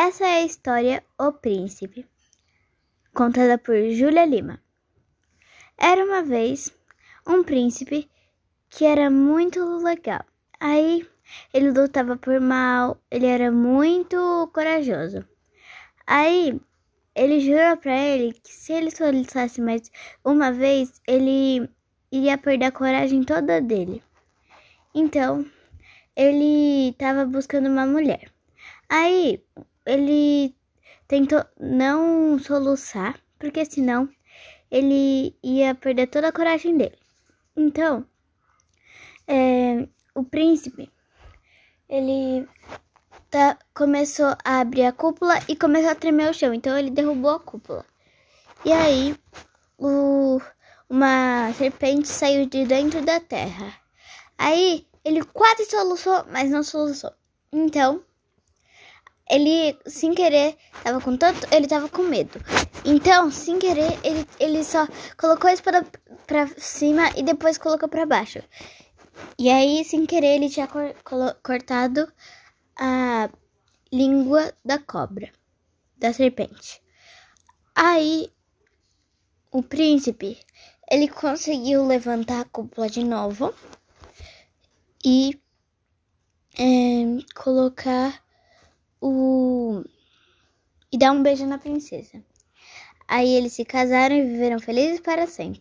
Essa é a história O Príncipe, contada por Júlia Lima. Era uma vez um príncipe que era muito legal. Aí ele lutava por mal, ele era muito corajoso. Aí ele jurou para ele que se ele solicitasse mais uma vez, ele iria perder a coragem toda dele. Então, ele estava buscando uma mulher. Aí ele tentou não soluçar, porque senão ele ia perder toda a coragem dele. Então, é, o príncipe ele tá, começou a abrir a cúpula e começou a tremer o chão. Então ele derrubou a cúpula. E aí o, uma serpente saiu de dentro da terra. Aí ele quase soluçou, mas não soluçou. Então ele sem querer tava com tanto, ele tava com medo. Então, sem querer, ele, ele só colocou a espada pra cima e depois colocou para baixo. E aí, sem querer, ele tinha cor, cortado a língua da cobra, da serpente. Aí, o príncipe, ele conseguiu levantar a cúpula de novo e é, colocar o e dar um beijo na princesa. Aí eles se casaram e viveram felizes para sempre.